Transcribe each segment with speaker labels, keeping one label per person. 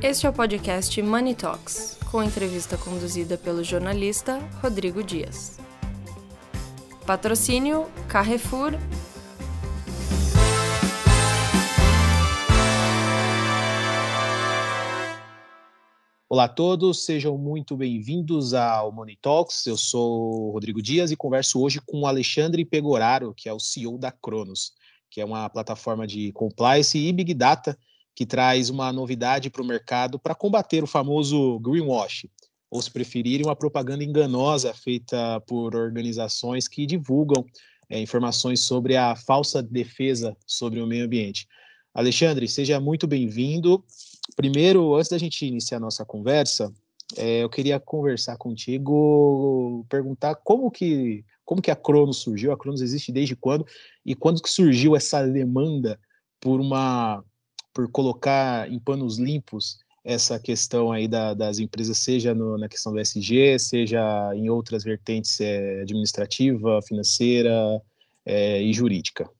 Speaker 1: Este é o podcast Money Talks, com entrevista conduzida pelo jornalista Rodrigo Dias. Patrocínio Carrefour.
Speaker 2: Olá a todos, sejam muito bem-vindos ao Money Talks. Eu sou Rodrigo Dias e converso hoje com Alexandre Pegoraro, que é o CEO da Cronos, que é uma plataforma de compliance e big data que traz uma novidade para o mercado para combater o famoso greenwash, ou se preferirem, uma propaganda enganosa feita por organizações que divulgam é, informações sobre a falsa defesa sobre o meio ambiente. Alexandre, seja muito bem-vindo. Primeiro, antes da gente iniciar a nossa conversa, é, eu queria conversar contigo, perguntar como que como que a Cronos surgiu? A Cronos existe desde quando? E quando que surgiu essa demanda por uma por colocar em panos limpos essa questão aí da, das empresas, seja no, na questão do SG, seja em outras vertentes é, administrativa, financeira é, e jurídica.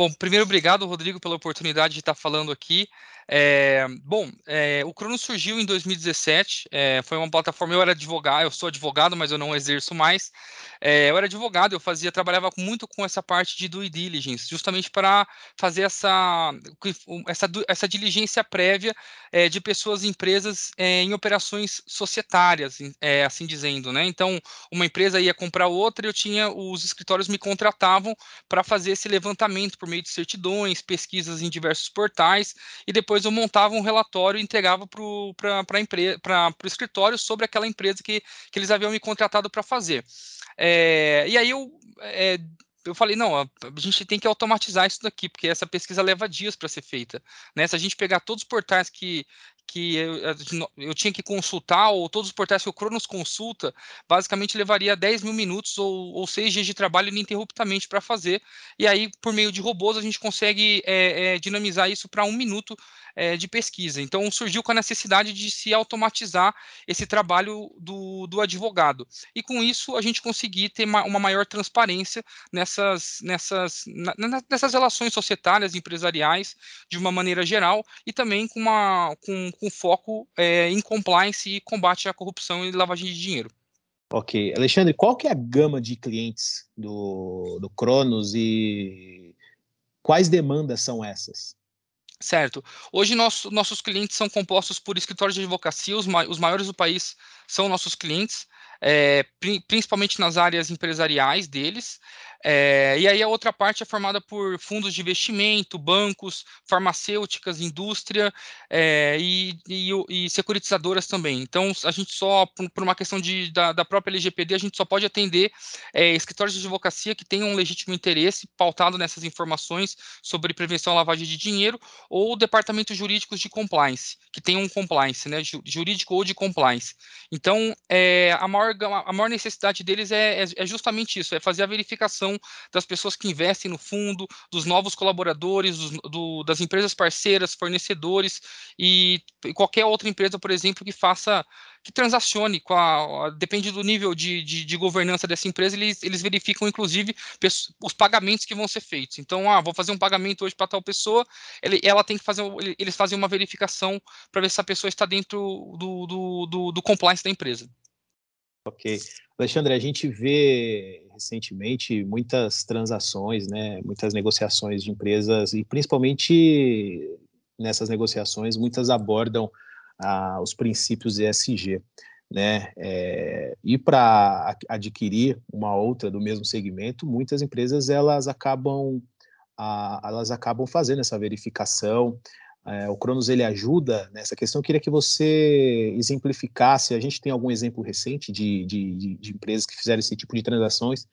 Speaker 3: Bom, primeiro, obrigado, Rodrigo, pela oportunidade de estar falando aqui. É, bom, é, o Crono surgiu em 2017, é, foi uma plataforma, eu era advogado, eu sou advogado, mas eu não exerço mais. É, eu era advogado, eu fazia, trabalhava muito com essa parte de due diligence, justamente para fazer essa, essa, essa diligência prévia é, de pessoas e empresas é, em operações societárias, assim dizendo, né? Então, uma empresa ia comprar outra, eu tinha, os escritórios me contratavam para fazer esse levantamento por meio de certidões, pesquisas em diversos portais, e depois eu montava um relatório e entregava para o escritório sobre aquela empresa que, que eles haviam me contratado para fazer. É, e aí eu, é, eu falei, não, a, gente tem que automatizar isso daqui, porque essa pesquisa leva dias para ser feita. Né? Se a gente pegar todos os portais que, que eu, eu, tinha que consultar, ou todos os portais que o Cronos consulta, basicamente levaria 10 mil minutos ou, ou 6 dias de trabalho ininterruptamente para fazer. E aí, por meio de robôs, a gente consegue é, é, dinamizar isso para um minuto é, de pesquisa. Então, surgiu com a necessidade de se automatizar esse trabalho do, do advogado. E com isso, a gente conseguir ter uma, maior transparência nessas, nessas, na, nessas relações societárias, empresariais, de uma maneira geral, e também com, uma, com, com foco é, em compliance e combate à corrupção e lavagem de dinheiro.
Speaker 2: Ok. Alexandre, qual que é a gama de clientes do, do Cronos e quais demandas são essas?
Speaker 3: Certo. Hoje nosso, nossos clientes são compostos por escritórios de advocacia, os, ma os maiores do país são nossos clientes, é, pri principalmente nas áreas empresariais deles. É, e aí a outra parte é formada por fundos de investimento, bancos, farmacêuticas, indústria é, e, e, e, securitizadoras também. Então, a gente só, por uma questão de, da, da própria LGPD, a gente só pode atender é, escritórios de advocacia que tenham um legítimo interesse pautado nessas informações sobre prevenção à lavagem de dinheiro ou departamentos jurídicos de compliance, que tenham um compliance, né, jurídico ou de compliance. Então, a maior, a maior necessidade deles é, é, é justamente isso, é fazer a verificação das pessoas que investem no fundo, dos novos colaboradores, dos, do, das empresas parceiras, fornecedores e, e, qualquer outra empresa, por exemplo, que faça, que transacione com a, depende do nível de, de, de governança dessa empresa, eles, eles verificam, inclusive, os pagamentos que vão ser feitos. Então, ah, vou fazer um pagamento hoje para tal pessoa, ele, ela tem que fazer, eles fazem uma verificação para ver se a pessoa está dentro do, do, do, do compliance da empresa.
Speaker 2: Ok. Alexandre, a gente vê recentemente muitas transações, né, muitas negociações de empresas, e principalmente nessas negociações, muitas abordam ah, os princípios ESG. Né? É, e para adquirir uma outra do mesmo segmento, muitas empresas elas acabam, ah, elas acabam fazendo essa verificação é, o Cronos ele ajuda nessa questão. Eu queria que você exemplificasse. A gente tem algum exemplo recente de, de, de, empresas que fizeram esse tipo de transações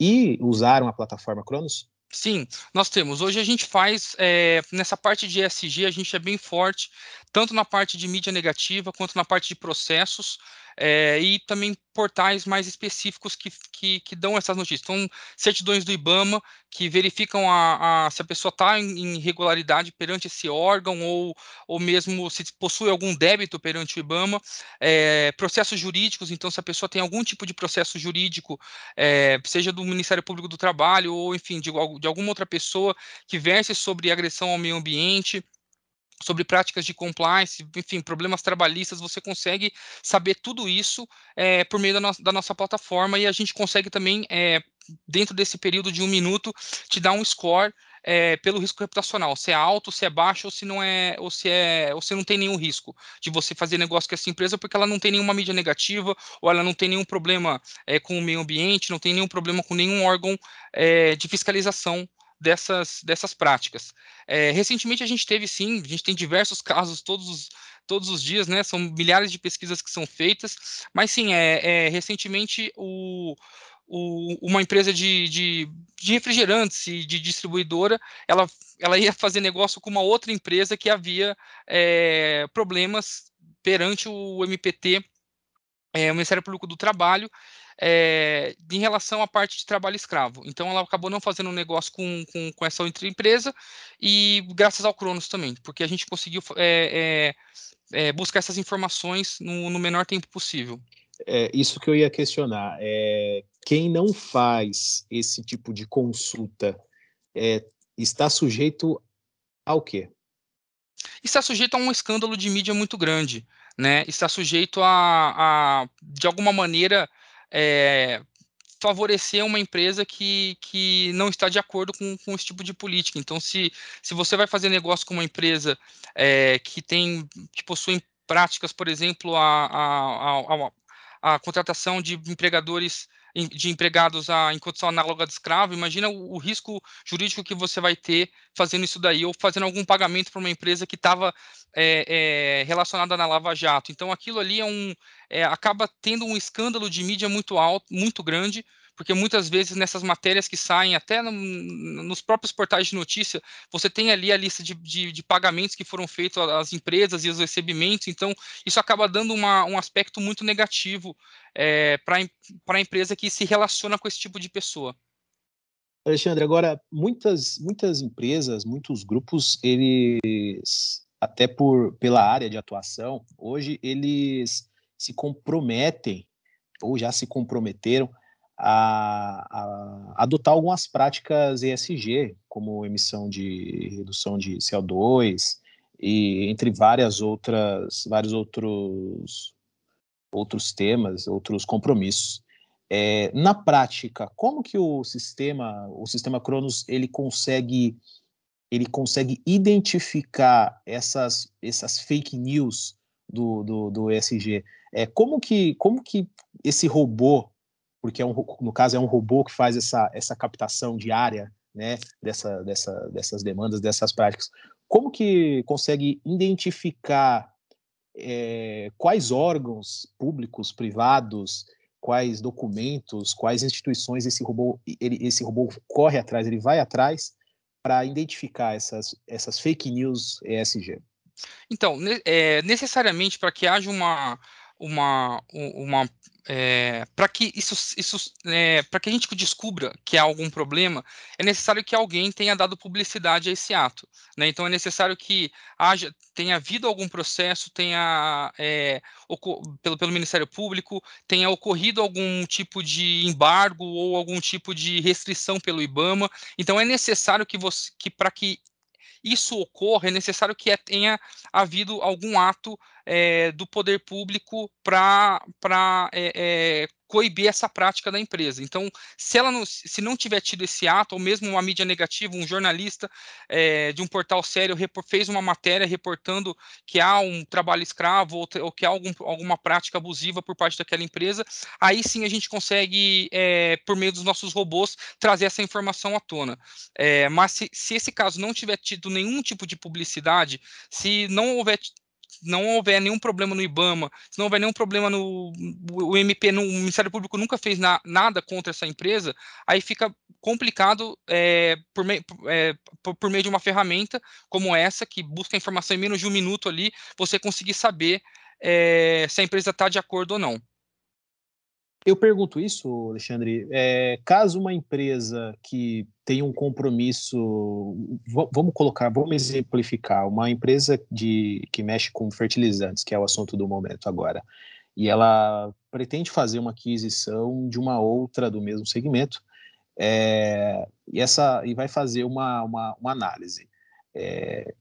Speaker 2: e usaram a plataforma Cronos?
Speaker 3: Sim, nós temos. Hoje a gente faz, é, nessa parte de ESG, a gente é bem forte, tanto na parte de mídia negativa quanto na parte de processos é, e também portais mais específicos que, que, que, dão essas notícias. Então, certidões do IBAMA, que verificam a, a se a pessoa está em irregularidade perante esse órgão ou, ou mesmo se possui algum débito perante o IBAMA. É, processos jurídicos, então, se a pessoa tem algum tipo de processo jurídico, é, seja do Ministério Público do Trabalho ou, enfim, de, de alguma outra pessoa que verse sobre agressão ao meio ambiente, sobre práticas de compliance, enfim, problemas trabalhistas, você consegue saber tudo isso é, por meio da, no da, nossa plataforma e a gente consegue também, é, dentro desse período de um minuto, te dar um score é, pelo risco reputacional, se é alto, se é baixo, ou se não é, ou se é, ou se não tem nenhum risco de você fazer negócio com essa empresa, porque ela não tem nenhuma mídia negativa, ou ela não tem nenhum problema é, com o meio ambiente, não tem nenhum problema com nenhum órgão é, de fiscalização dessas, dessas práticas. É, recentemente a gente teve sim, a gente tem diversos casos todos os, todos os dias, né? São milhares de pesquisas que são feitas, mas sim, é, é recentemente o, o, uma empresa de, de, de, refrigerantes e de distribuidora, ela, ela ia fazer negócio com uma outra empresa que havia é, problemas perante o MPT, é, o Ministério Público do Trabalho, é, em relação à parte de trabalho escravo. Então, ela acabou não fazendo um negócio com, com, com essa outra empresa, e graças ao Cronos também, porque a gente conseguiu é, é, buscar essas informações no, no menor tempo possível.
Speaker 2: É, isso que eu ia questionar. É, quem não faz esse tipo de consulta é, está sujeito ao quê?
Speaker 3: Está sujeito a um escândalo de mídia muito grande, né? Está sujeito a, a de alguma maneira, é, favorecer uma empresa que, que não está de acordo com, com esse tipo de política. Então, se, se você vai fazer negócio com uma empresa é, que tem que possui práticas, por exemplo, a, a, a, a contratação de empregadores de empregados a, em condição análoga de escravo, imagina o, o, risco jurídico que você vai ter fazendo isso daí, ou fazendo algum pagamento para uma empresa que estava é, é, relacionada na Lava Jato. Então, aquilo ali é um, é, acaba tendo um escândalo de mídia muito alto, muito grande, porque muitas vezes nessas matérias que saem, até no, nos próprios portais de notícia, você tem ali a lista de, de, de, pagamentos que foram feitos às empresas e os recebimentos, então isso acaba dando uma, um aspecto muito negativo é, para a empresa que se relaciona com esse tipo de pessoa.
Speaker 2: Alexandre, agora muitas muitas empresas, muitos grupos, eles até por pela área de atuação, hoje eles se comprometem ou já se comprometeram a, a, adotar algumas práticas ESG, como emissão de redução de CO2 e entre várias outras, vários outros outros temas, outros compromissos. É, na prática, como que o sistema, o sistema Cronos, ele consegue ele consegue identificar essas, essas fake news do, do, do ESG? É, como, que, como que esse robô porque é um, no caso é um robô que faz essa, essa captação diária né, dessa, dessa, dessas demandas, dessas práticas. Como que consegue identificar é, quais órgãos públicos, privados, quais documentos, quais instituições esse robô, ele, esse robô corre atrás, ele vai atrás para identificar essas, essas fake news ESG?
Speaker 3: Então, é, necessariamente para que haja uma, uma, uma é, para que isso, isso é, para que a gente descubra que há algum problema, é necessário que alguém tenha dado publicidade a esse ato. Né? Então é necessário que haja, tenha havido algum processo, tenha é, pelo, pelo Ministério Público, tenha ocorrido algum tipo de embargo ou algum tipo de restrição pelo IBAMA. Então é necessário que você que para que isso ocorra, é necessário que tenha havido algum ato é, do poder público para é, é, coibir essa prática da empresa. Então, se ela não, se não tiver tido esse ato, ou mesmo uma mídia negativa, um jornalista é, de um portal sério fez uma matéria reportando que há um trabalho escravo ou, ou que há algum, alguma prática abusiva por parte daquela empresa, aí sim a gente consegue, é, por meio dos nossos robôs, trazer essa informação à tona. É, mas se, se esse caso não tiver tido nenhum tipo de publicidade, se não houver não houver nenhum problema no IBAMA, se não houver nenhum problema no o MP, no, o Ministério Público nunca fez na, nada contra essa empresa, aí fica complicado é, por, me, é, por, por, meio de uma ferramenta como essa, que busca informação em menos de um minuto ali, você conseguir saber é, se a empresa está de acordo ou não.
Speaker 2: Eu pergunto isso, Alexandre, é, caso uma empresa que tem um compromisso, vamos colocar, vamos exemplificar, uma empresa de, que mexe com fertilizantes, que é o assunto do momento agora, e ela pretende fazer uma aquisição de uma outra do mesmo segmento, é, e, essa, e vai fazer uma, uma, uma análise. É,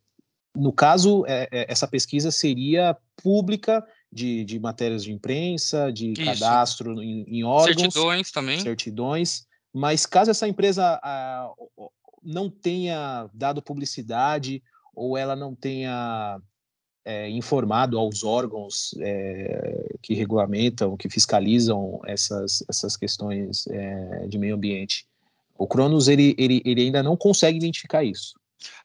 Speaker 2: no caso, é, é, essa pesquisa seria pública de, de matérias de imprensa, de Isso. cadastro em, em, órgãos.
Speaker 3: Certidões também.
Speaker 2: Certidões. Mas caso essa empresa ah, não tenha dado publicidade ou ela não tenha é, informado aos órgãos é, que regulamentam, que fiscalizam essas, essas questões é, de meio ambiente. O Cronos ele, ele, ele ainda não consegue identificar isso.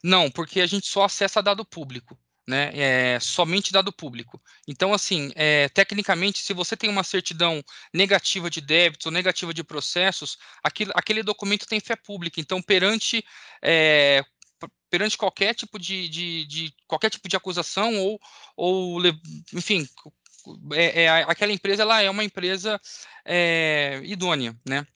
Speaker 3: Não, porque a gente só acessa dado público. Né, é, somente dado público. Então, assim, é, tecnicamente, se você tem uma certidão negativa de débitos ou negativa de processos, aquele, aquele documento tem fé pública. Então, perante é, perante qualquer tipo de, de, de, qualquer tipo de acusação ou, ou enfim, é, é, aquela empresa ela é uma empresa é, idônea, né?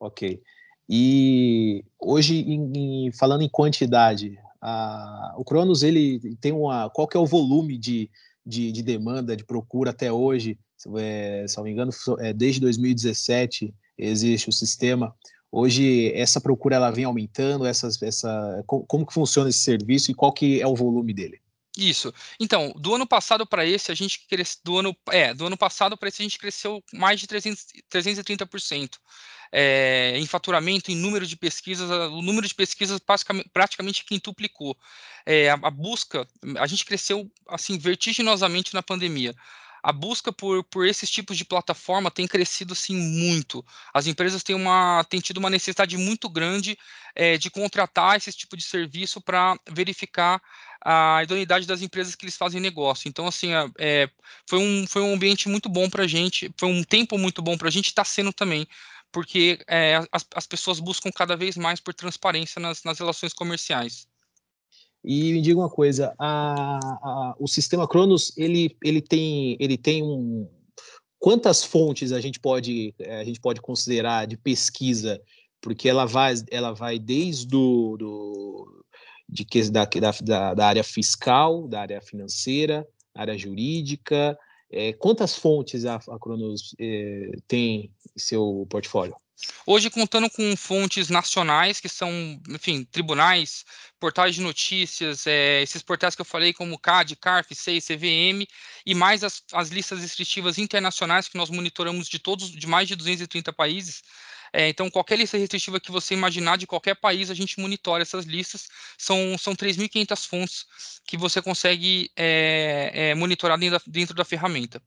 Speaker 2: Ok. E hoje, em, em, falando em quantidade, a, o Cronos ele tem uma. Qual que é o volume de, de, de demanda, de procura até hoje? É, se não me engano, é, desde 2017 existe o sistema. Hoje essa procura ela vem aumentando, essas, essa, como, como que funciona esse serviço e qual que é o volume dele?
Speaker 3: Isso. Então, do ano passado para esse, a gente cresceu, do ano, é, do ano passado para esse a gente cresceu mais de 300, 330%. É, em faturamento, em número de pesquisas, o número de pesquisas praticamente, praticamente quintuplicou. É, a, a, busca, a gente cresceu assim vertiginosamente na pandemia a busca por, por esses tipos de plataforma tem crescido assim muito. As empresas têm, uma, têm tido uma necessidade muito grande é, de contratar esse tipo de serviço para verificar a idoneidade das empresas que eles fazem negócio. Então, assim, é, foi, um, foi um ambiente muito bom para a gente, foi um tempo muito bom para a gente, está sendo também, porque é, as, as pessoas buscam cada vez mais por transparência nas, nas relações comerciais.
Speaker 2: E me diga uma coisa, a, a, o sistema Cronos, ele, ele tem, ele tem um... Quantas fontes a gente pode, a gente pode considerar de pesquisa? Porque ela vai, ela vai desde do, do de, da, da, da área fiscal, da área financeira, área jurídica. É, quantas fontes a, a Cronos é, tem em seu portfólio?
Speaker 3: Hoje, contando com fontes nacionais, que são, enfim, tribunais, portais de notícias, é, esses portais que eu falei, como CAD, CARF, SEI, CVM, e mais as, as listas restritivas internacionais que nós monitoramos de todos, de mais de 230 países. É, então, qualquer lista restritiva que você imaginar de qualquer país, a gente monitora essas listas. São, são 3.500 fontes que você consegue é, é, monitorar dentro da, dentro da ferramenta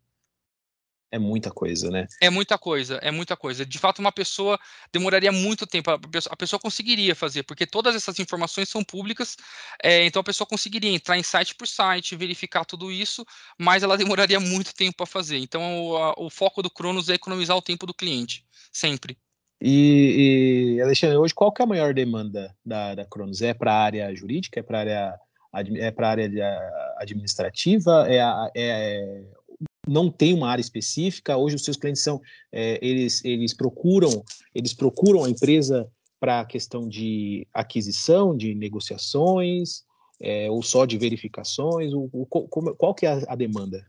Speaker 2: é muita coisa, né?
Speaker 3: É muita coisa, é muita coisa. De fato, uma pessoa demoraria muito tempo, a pessoa, a conseguiria fazer, porque todas essas informações são públicas, é, então a pessoa conseguiria entrar em site por site, verificar tudo isso, mas ela demoraria muito tempo para fazer. Então, o, a, o, foco do Cronos é economizar o tempo do cliente, sempre.
Speaker 2: E, e Alexandre, hoje qual que é a maior demanda da, da Cronos? É para a área jurídica? É para a área é para a área administrativa? É, é, não tem uma área específica. Hoje os seus clientes são, é, eles, eles procuram, eles procuram a empresa para a questão de aquisição, de negociações, é, ou só de verificações. O, o, qual, que é a, a demanda?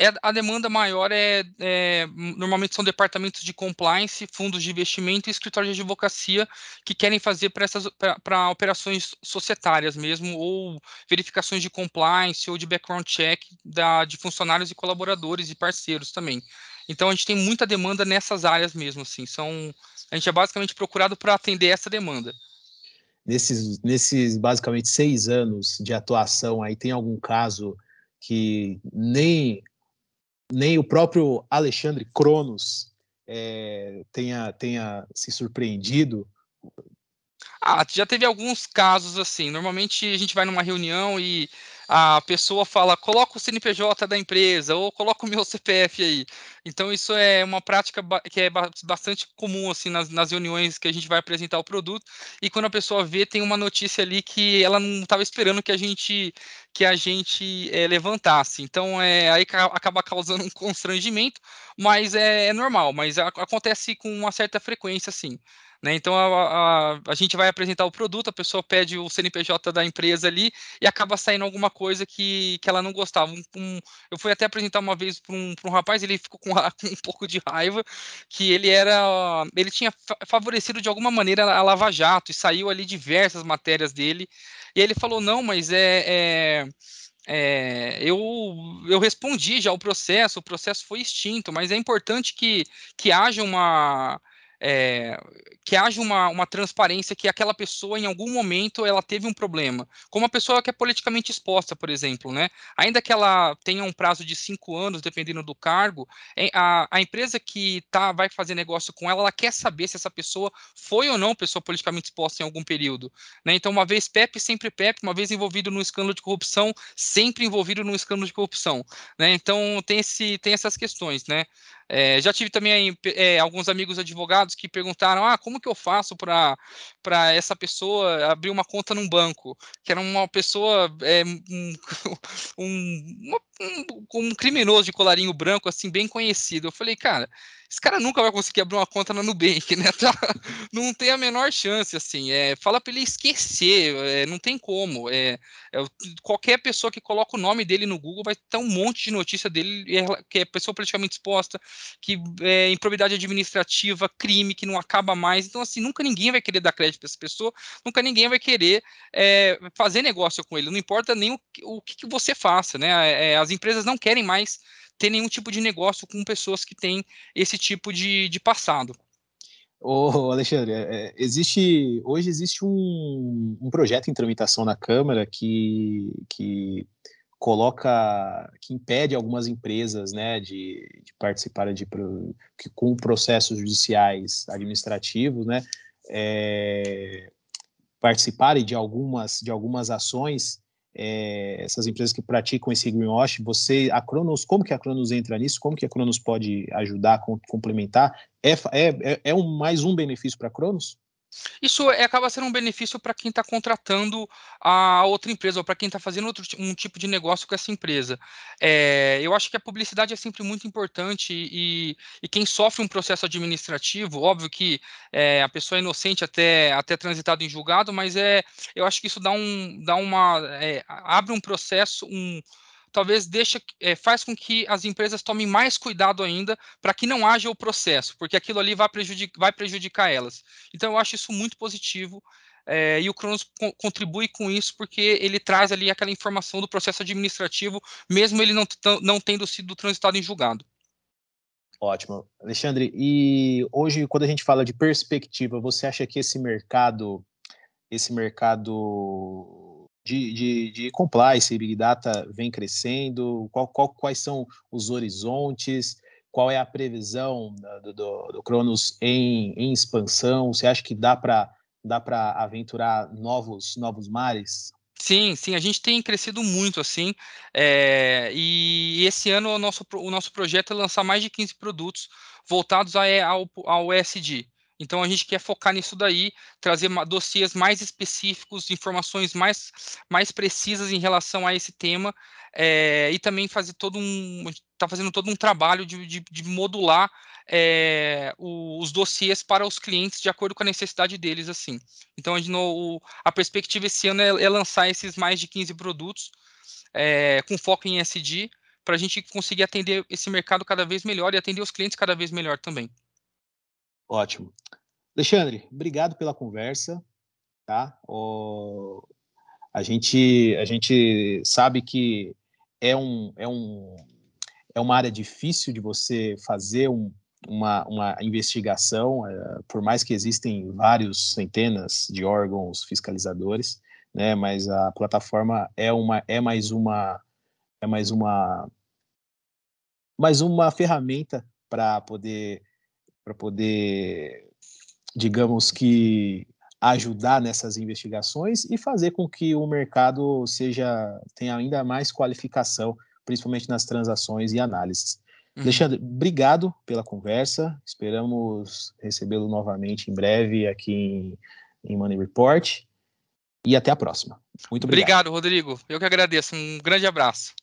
Speaker 3: É, a demanda maior é, é, normalmente são departamentos de compliance, fundos de investimento e escritórios de advocacia que querem fazer para operações societárias mesmo, ou verificações de compliance ou de background check da, de funcionários e colaboradores e parceiros também. Então a gente tem muita demanda nessas áreas mesmo, assim. São, a gente é basicamente procurado para atender essa demanda.
Speaker 2: Nesses, nesses basicamente seis anos de atuação, aí tem algum caso que nem nem o próprio Alexandre Cronos é, tenha, tenha se surpreendido?
Speaker 3: Ah, já teve alguns casos assim. Normalmente a gente vai numa reunião e a pessoa fala, coloca o CNPJ da empresa ou coloca o meu CPF aí. Então isso é uma prática que é bastante comum assim nas, nas reuniões que a gente vai apresentar o produto e quando a pessoa vê tem uma notícia ali que ela não estava esperando que a gente que a gente é, levantasse. Então é aí acaba causando um constrangimento, mas é, é normal, mas a, acontece com uma certa frequência, sim. Né? Então a, a, a, gente vai apresentar o produto, a pessoa pede o CNPJ da empresa ali e acaba saindo alguma coisa que, que ela não gostava. Um, um, eu fui até apresentar uma vez para um, um rapaz, ele ficou com, com, um pouco de raiva, que ele era. ele tinha favorecido de alguma maneira a Lava Jato e saiu ali diversas matérias dele. E ele falou: não, mas é, é é, eu, eu respondi já o processo, o processo foi extinto, mas é importante que, que haja uma, é, que haja uma, uma transparência que aquela pessoa em algum momento ela teve um problema, como a pessoa que é politicamente exposta, por exemplo, né? Ainda que ela tenha um prazo de cinco anos, dependendo do cargo, é, a, a empresa que tá, vai fazer negócio com ela, ela quer saber se essa pessoa foi ou não pessoa politicamente exposta em algum período, né? Então, uma vez PEP, sempre PEP, uma vez envolvido num escândalo de corrupção, sempre envolvido num escândalo de corrupção, né? Então, tem, esse, tem essas questões, né? É, já tive também é, alguns amigos advogados que perguntaram: ah, como que eu faço para essa pessoa abrir uma conta num banco? Que era uma pessoa, é, um, um, um, um, criminoso de colarinho branco, assim, bem conhecido. Eu falei, cara, esse cara nunca vai conseguir abrir uma conta na Nubank, né? Tá, não tem a menor chance, assim. É, fala para ele esquecer, é, não tem como. É, é, qualquer pessoa que coloca o nome dele no Google vai ter um monte de notícia dele, que é pessoa politicamente exposta, que é improbidade administrativa, crime que não acaba mais. Então, assim, nunca ninguém vai querer dar crédito para essa pessoa, nunca ninguém vai querer é, fazer negócio com ele. Não importa nem o, o que, que você faça, né? É, as empresas não querem mais ter nenhum tipo de negócio com pessoas que têm esse tipo de, de passado.
Speaker 2: Ô, Alexandre, é, existe hoje existe um, um, projeto em tramitação na Câmara que, que coloca, que impede algumas empresas, né, de, de participarem de que, com processos judiciais administrativos, né, é, participarem de algumas de algumas ações é, essas empresas que praticam esse greenwash, você, a Cronos, como que a Cronos entra nisso? Como que a Cronos pode ajudar, complementar? É, é, é, é um, mais um benefício para a Cronos?
Speaker 3: Isso é, acaba sendo um benefício para quem está contratando a outra empresa ou para quem está fazendo outro, um tipo de negócio com essa empresa. É, eu acho que a publicidade é sempre muito importante e, e quem sofre um processo administrativo, óbvio que é, a pessoa é inocente até, até transitado em julgado, mas é, eu acho que isso dá, um, dá uma. É, abre um processo, um talvez deixa, é, faz com que as empresas tomem mais cuidado ainda para que não haja o processo, porque aquilo ali vai, prejudicar, vai prejudicar elas. Então eu acho isso muito positivo. É, e o Cronos co contribui com isso porque ele traz ali aquela informação do processo administrativo, mesmo ele não, não tendo sido transitado em julgado.
Speaker 2: Ótimo. Alexandre, e hoje, quando a gente fala de perspectiva, você acha que esse mercado, esse mercado de, de, de compliance, Big Data vem crescendo? Qual, qual, quais são os horizontes? Qual é a previsão do, do, do Cronos em, em expansão? Você acha que dá para dá para aventurar novos novos mares?
Speaker 3: Sim, sim, a gente tem crescido muito assim, é, e esse ano o nosso, o nosso projeto é lançar mais de 15 produtos voltados ao, ao ESG. Então a gente quer focar nisso daí, trazer dossiês mais específicos, informações mais, mais precisas em relação a esse tema, é, e também fazer todo um. está fazendo todo um trabalho de, de, de modular é, o, os dossiês para os clientes de acordo com a necessidade deles, assim. Então a, gente, a perspectiva esse ano é, é, lançar esses mais de 15 produtos é, com foco em SD para a gente conseguir atender esse mercado cada vez melhor e atender os clientes cada vez melhor também.
Speaker 2: Ótimo. Alexandre, obrigado pela conversa, tá? O, a gente a gente sabe que é um é um é uma área difícil de você fazer um, uma, uma investigação, é, por mais que existem vários centenas de órgãos fiscalizadores, né? Mas a plataforma é uma é mais uma é mais uma mais uma ferramenta para poder para poder, digamos que, ajudar nessas investigações e fazer com que o mercado seja tenha ainda mais qualificação, principalmente nas transações e análises. Uhum. Alexandre, obrigado pela conversa. Esperamos recebê-lo novamente em breve aqui em, em Money Report. E até a próxima. Muito obrigado.
Speaker 3: Obrigado, Rodrigo. Eu que agradeço. Um grande abraço.